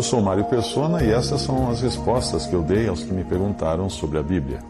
Eu sou Mário Persona e essas são as respostas que eu dei aos que me perguntaram sobre a Bíblia.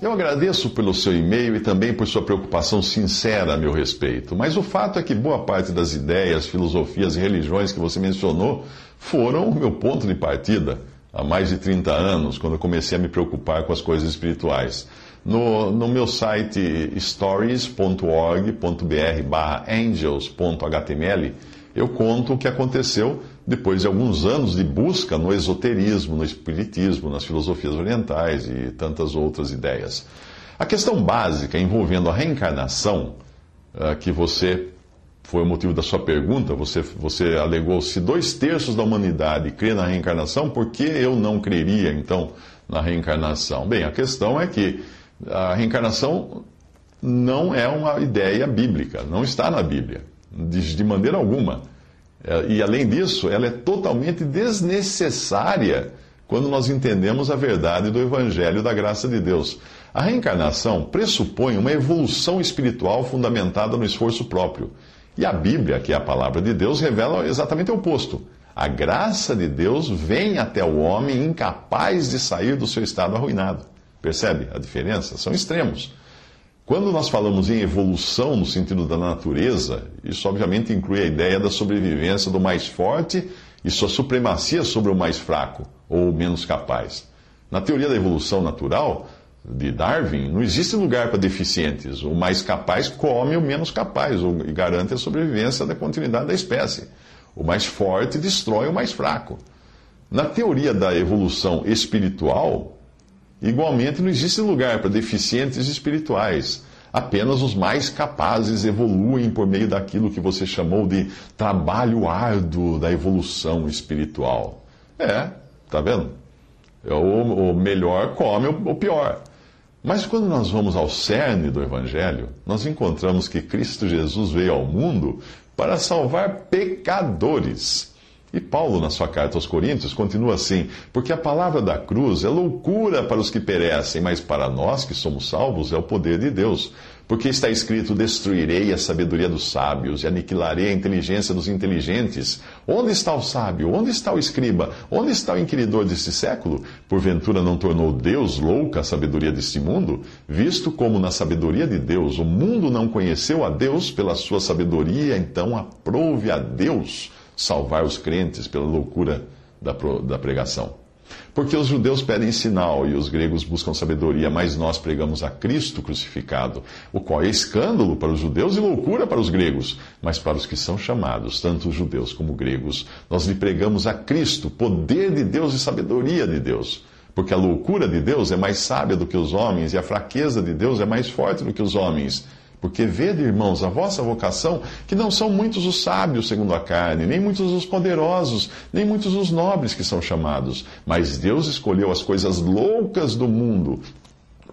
Eu agradeço pelo seu e-mail e também por sua preocupação sincera a meu respeito, mas o fato é que boa parte das ideias, filosofias e religiões que você mencionou foram o meu ponto de partida há mais de 30 anos, quando eu comecei a me preocupar com as coisas espirituais. No, no meu site stories.org.br/angels.html, eu conto o que aconteceu depois de alguns anos de busca no esoterismo, no espiritismo, nas filosofias orientais e tantas outras ideias. A questão básica envolvendo a reencarnação, ah, que você foi o motivo da sua pergunta, você, você alegou se dois terços da humanidade crê na reencarnação, por que eu não creria então na reencarnação? Bem, a questão é que a reencarnação não é uma ideia bíblica, não está na Bíblia, de, de maneira alguma. É, e além disso, ela é totalmente desnecessária quando nós entendemos a verdade do Evangelho da graça de Deus. A reencarnação pressupõe uma evolução espiritual fundamentada no esforço próprio. E a Bíblia, que é a palavra de Deus, revela exatamente o oposto. A graça de Deus vem até o homem incapaz de sair do seu estado arruinado. Percebe a diferença? São extremos. Quando nós falamos em evolução no sentido da natureza, isso obviamente inclui a ideia da sobrevivência do mais forte e sua supremacia sobre o mais fraco ou menos capaz. Na teoria da evolução natural de Darwin, não existe lugar para deficientes. O mais capaz come o menos capaz e garante a sobrevivência da continuidade da espécie. O mais forte destrói o mais fraco. Na teoria da evolução espiritual, Igualmente, não existe lugar para deficientes espirituais. Apenas os mais capazes evoluem por meio daquilo que você chamou de trabalho árduo da evolução espiritual. É, tá vendo? É o, melhor come o, o pior. Mas quando nós vamos ao cerne do Evangelho, nós encontramos que Cristo Jesus veio ao mundo para salvar pecadores. E Paulo, na sua carta aos Coríntios, continua assim: Porque a palavra da cruz é loucura para os que perecem, mas para nós que somos salvos é o poder de Deus. Porque está escrito: Destruirei a sabedoria dos sábios e aniquilarei a inteligência dos inteligentes. Onde está o sábio? Onde está o escriba? Onde está o inquiridor deste século? Porventura não tornou Deus louca a sabedoria deste mundo? Visto como na sabedoria de Deus o mundo não conheceu a Deus pela sua sabedoria, então aprove a Deus salvar os crentes pela loucura da, da pregação. Porque os judeus pedem sinal e os gregos buscam sabedoria, mas nós pregamos a Cristo crucificado, o qual é escândalo para os judeus e loucura para os gregos. Mas para os que são chamados, tanto os judeus como gregos, nós lhe pregamos a Cristo, poder de Deus e sabedoria de Deus. Porque a loucura de Deus é mais sábia do que os homens e a fraqueza de Deus é mais forte do que os homens. Porque vede, irmãos, a vossa vocação, que não são muitos os sábios segundo a carne, nem muitos os poderosos, nem muitos os nobres que são chamados, mas Deus escolheu as coisas loucas do mundo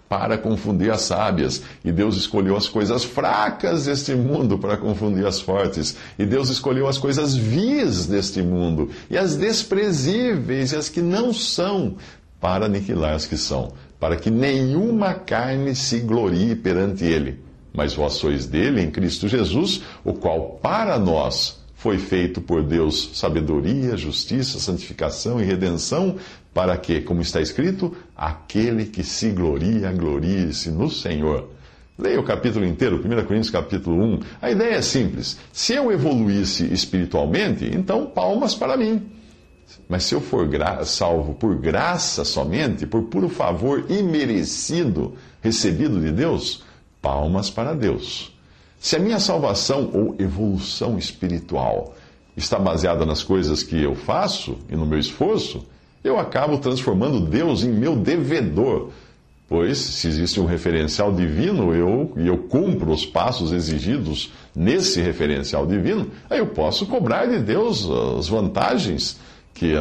para confundir as sábias, e Deus escolheu as coisas fracas deste mundo para confundir as fortes, e Deus escolheu as coisas vis deste mundo, e as desprezíveis e as que não são, para aniquilar as que são, para que nenhuma carne se glorie perante ele mas vós sois dele em Cristo Jesus, o qual para nós foi feito por Deus sabedoria, justiça, santificação e redenção, para que, como está escrito, aquele que se gloria, glorie-se no Senhor. Leia o capítulo inteiro, 1 Coríntios capítulo 1. A ideia é simples. Se eu evoluísse espiritualmente, então palmas para mim. Mas se eu for salvo por graça somente, por puro favor imerecido recebido de Deus, palmas para Deus. Se a minha salvação ou evolução espiritual está baseada nas coisas que eu faço e no meu esforço, eu acabo transformando Deus em meu devedor, Pois, se existe um referencial divino eu, e eu cumpro os passos exigidos nesse referencial divino, aí eu posso cobrar de Deus as vantagens que,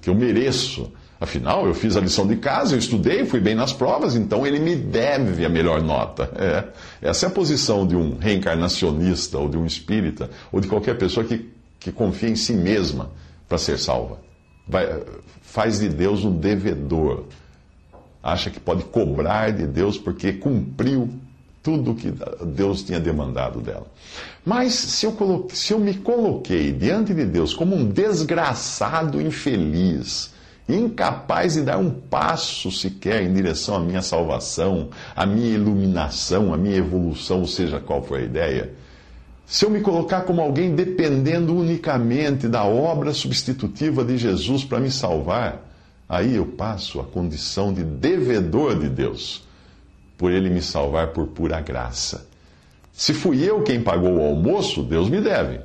que eu mereço. Afinal, eu fiz a lição de casa, eu estudei, fui bem nas provas, então ele me deve a melhor nota. É, essa é a posição de um reencarnacionista, ou de um espírita, ou de qualquer pessoa que, que confia em si mesma para ser salva. Vai, faz de Deus um devedor acha que pode cobrar de Deus porque cumpriu tudo que Deus tinha demandado dela. Mas se eu, coloquei, se eu me coloquei diante de Deus como um desgraçado infeliz, incapaz de dar um passo sequer em direção à minha salvação, à minha iluminação, à minha evolução, seja qual for a ideia, se eu me colocar como alguém dependendo unicamente da obra substitutiva de Jesus para me salvar, aí eu passo a condição de devedor de Deus, por ele me salvar por pura graça. Se fui eu quem pagou o almoço, Deus me deve.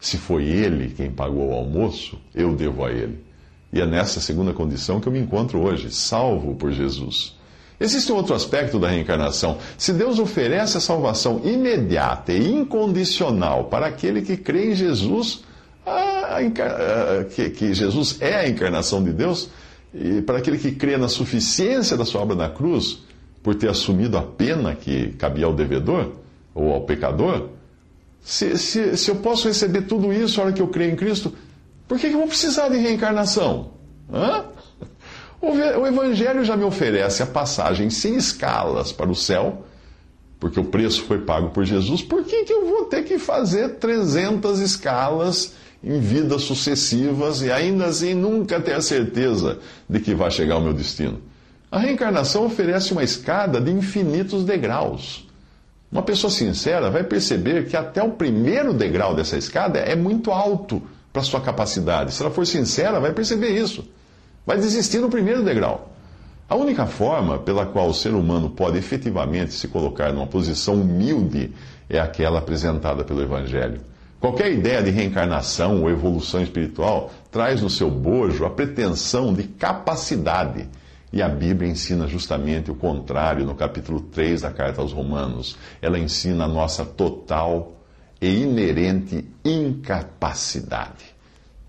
Se foi ele quem pagou o almoço, eu devo a ele. E é nessa segunda condição que eu me encontro hoje, salvo por Jesus. Existe um outro aspecto da reencarnação. Se Deus oferece a salvação imediata e incondicional para aquele que crê em Jesus, a, a, que, que Jesus é a encarnação de Deus, e para aquele que crê na suficiência da sua obra na cruz, por ter assumido a pena que cabia ao devedor ou ao pecador, se, se, se eu posso receber tudo isso na hora que eu creio em Cristo, por que, que eu vou precisar de reencarnação? Hã? O, o Evangelho já me oferece a passagem sem escalas para o céu, porque o preço foi pago por Jesus, por que, que eu vou ter que fazer 300 escalas? em vidas sucessivas e ainda assim nunca ter a certeza de que vai chegar ao meu destino. A reencarnação oferece uma escada de infinitos degraus. Uma pessoa sincera vai perceber que até o primeiro degrau dessa escada é muito alto para sua capacidade. Se ela for sincera, vai perceber isso. Vai desistir no primeiro degrau. A única forma pela qual o ser humano pode efetivamente se colocar numa posição humilde é aquela apresentada pelo Evangelho. Qualquer ideia de reencarnação ou evolução espiritual traz no seu bojo a pretensão de capacidade. E a Bíblia ensina justamente o contrário no capítulo 3 da carta aos Romanos. Ela ensina a nossa total e inerente incapacidade.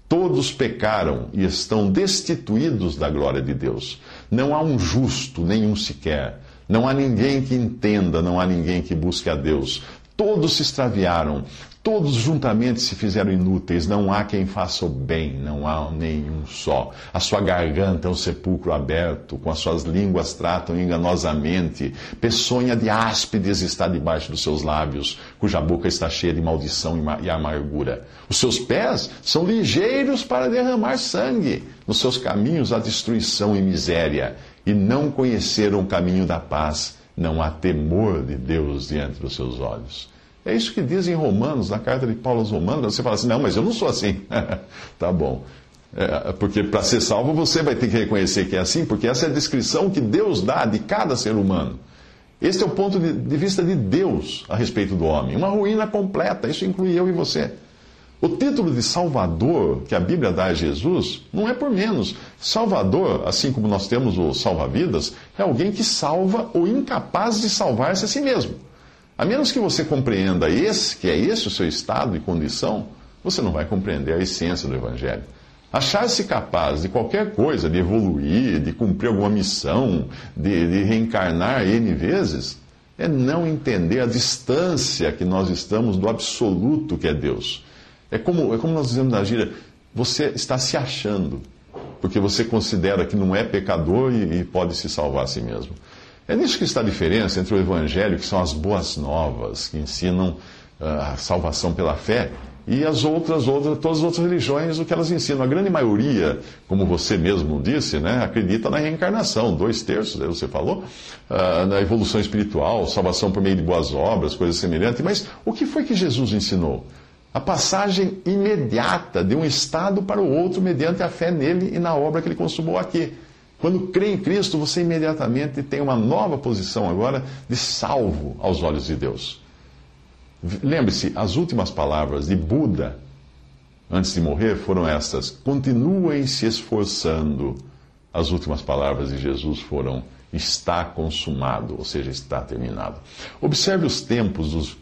Todos pecaram e estão destituídos da glória de Deus. Não há um justo, nenhum sequer. Não há ninguém que entenda, não há ninguém que busque a Deus. Todos se extraviaram, Todos juntamente se fizeram inúteis, não há quem faça o bem, não há nenhum só. A sua garganta é um sepulcro aberto, com as suas línguas tratam enganosamente. Peçonha de áspides está debaixo dos seus lábios, cuja boca está cheia de maldição e amargura. Os seus pés são ligeiros para derramar sangue. Nos seus caminhos há destruição e miséria, e não conheceram o caminho da paz. Não há temor de Deus diante dos seus olhos. É isso que diz em Romanos, na carta de Paulo aos Romanos. Você fala assim: não, mas eu não sou assim. tá bom. É, porque para ser salvo você vai ter que reconhecer que é assim, porque essa é a descrição que Deus dá de cada ser humano. Este é o ponto de, de vista de Deus a respeito do homem. Uma ruína completa, isso inclui eu e você. O título de Salvador que a Bíblia dá a Jesus não é por menos. Salvador, assim como nós temos o salva-vidas, é alguém que salva o incapaz de salvar-se a si mesmo. A menos que você compreenda esse, que é esse o seu estado e condição, você não vai compreender a essência do Evangelho. Achar-se capaz de qualquer coisa, de evoluir, de cumprir alguma missão, de, de, reencarnar N vezes, é não entender a distância que nós estamos do absoluto que é Deus. É como, é como nós dizemos na gíria, você está se achando, porque você considera que não é pecador e, e pode se salvar a si mesmo. É nisso que está a diferença entre o Evangelho, que são as boas novas, que ensinam uh, a salvação pela fé, e as outras, outras, todas as outras religiões, o que elas ensinam. A grande maioria, como você mesmo disse, né, acredita na reencarnação, dois terços, né, você falou, uh, na evolução espiritual, salvação por meio de boas obras, coisas semelhantes. Mas o que foi que Jesus ensinou? A passagem imediata de um estado para o outro mediante a fé nele e na obra que ele consumou aqui. Quando crê em Cristo, você imediatamente tem uma nova posição agora de salvo aos olhos de Deus. Lembre-se, as últimas palavras de Buda, antes de morrer, foram estas: continuem se esforçando. As últimas palavras de Jesus foram: está consumado, ou seja, está terminado. Observe os tempos dos,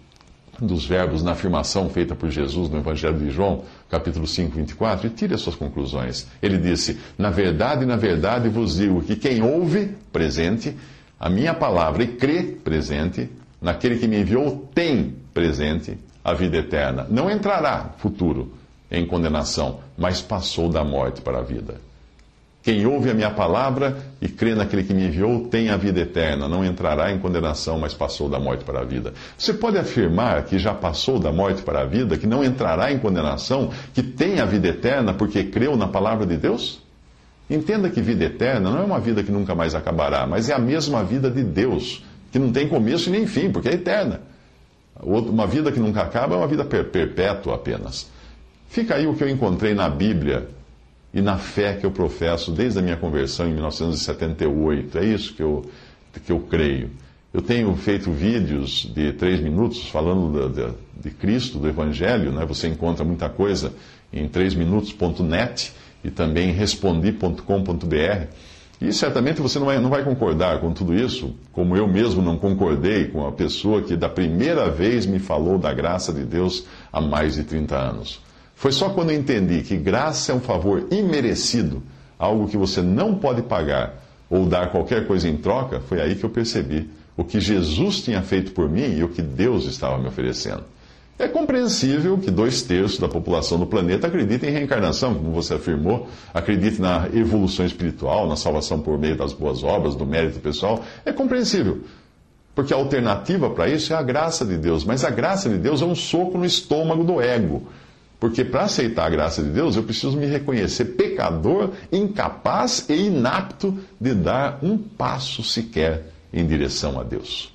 dos verbos na afirmação feita por Jesus no Evangelho de João, capítulo 5, 24, e tire as suas conclusões. Ele disse: Na verdade, na verdade vos digo que quem ouve, presente, a minha palavra e crê, presente, naquele que me enviou, tem presente a vida eterna. Não entrará, futuro, em condenação, mas passou da morte para a vida. Quem ouve a minha palavra e crê naquele que me enviou tem a vida eterna, não entrará em condenação, mas passou da morte para a vida. Você pode afirmar que já passou da morte para a vida, que não entrará em condenação, que tem a vida eterna porque creu na palavra de Deus? Entenda que vida eterna não é uma vida que nunca mais acabará, mas é a mesma vida de Deus, que não tem começo e nem fim, porque é eterna. Uma vida que nunca acaba é uma vida perpétua apenas. Fica aí o que eu encontrei na Bíblia e na fé que eu professo desde a minha conversão em 1978. É isso que eu, que eu creio. Eu tenho feito vídeos de três minutos falando de, de, de Cristo, do Evangelho. Né? Você encontra muita coisa em trêsminutos.net e também respondi.com.br. E certamente você não vai, não vai concordar com tudo isso, como eu mesmo não concordei com a pessoa que da primeira vez me falou da graça de Deus há mais de 30 anos. Foi só quando eu entendi que graça é um favor imerecido, algo que você não pode pagar ou dar qualquer coisa em troca, foi aí que eu percebi o que Jesus tinha feito por mim e o que Deus estava me oferecendo. É compreensível que dois terços da população do planeta acreditem em reencarnação, como você afirmou, acredite na evolução espiritual, na salvação por meio das boas obras, do mérito pessoal. É compreensível. Porque a alternativa para isso é a graça de Deus. Mas a graça de Deus é um soco no estômago do ego. Porque para aceitar a graça de Deus, eu preciso me reconhecer pecador, incapaz e inapto de dar um passo sequer em direção a Deus.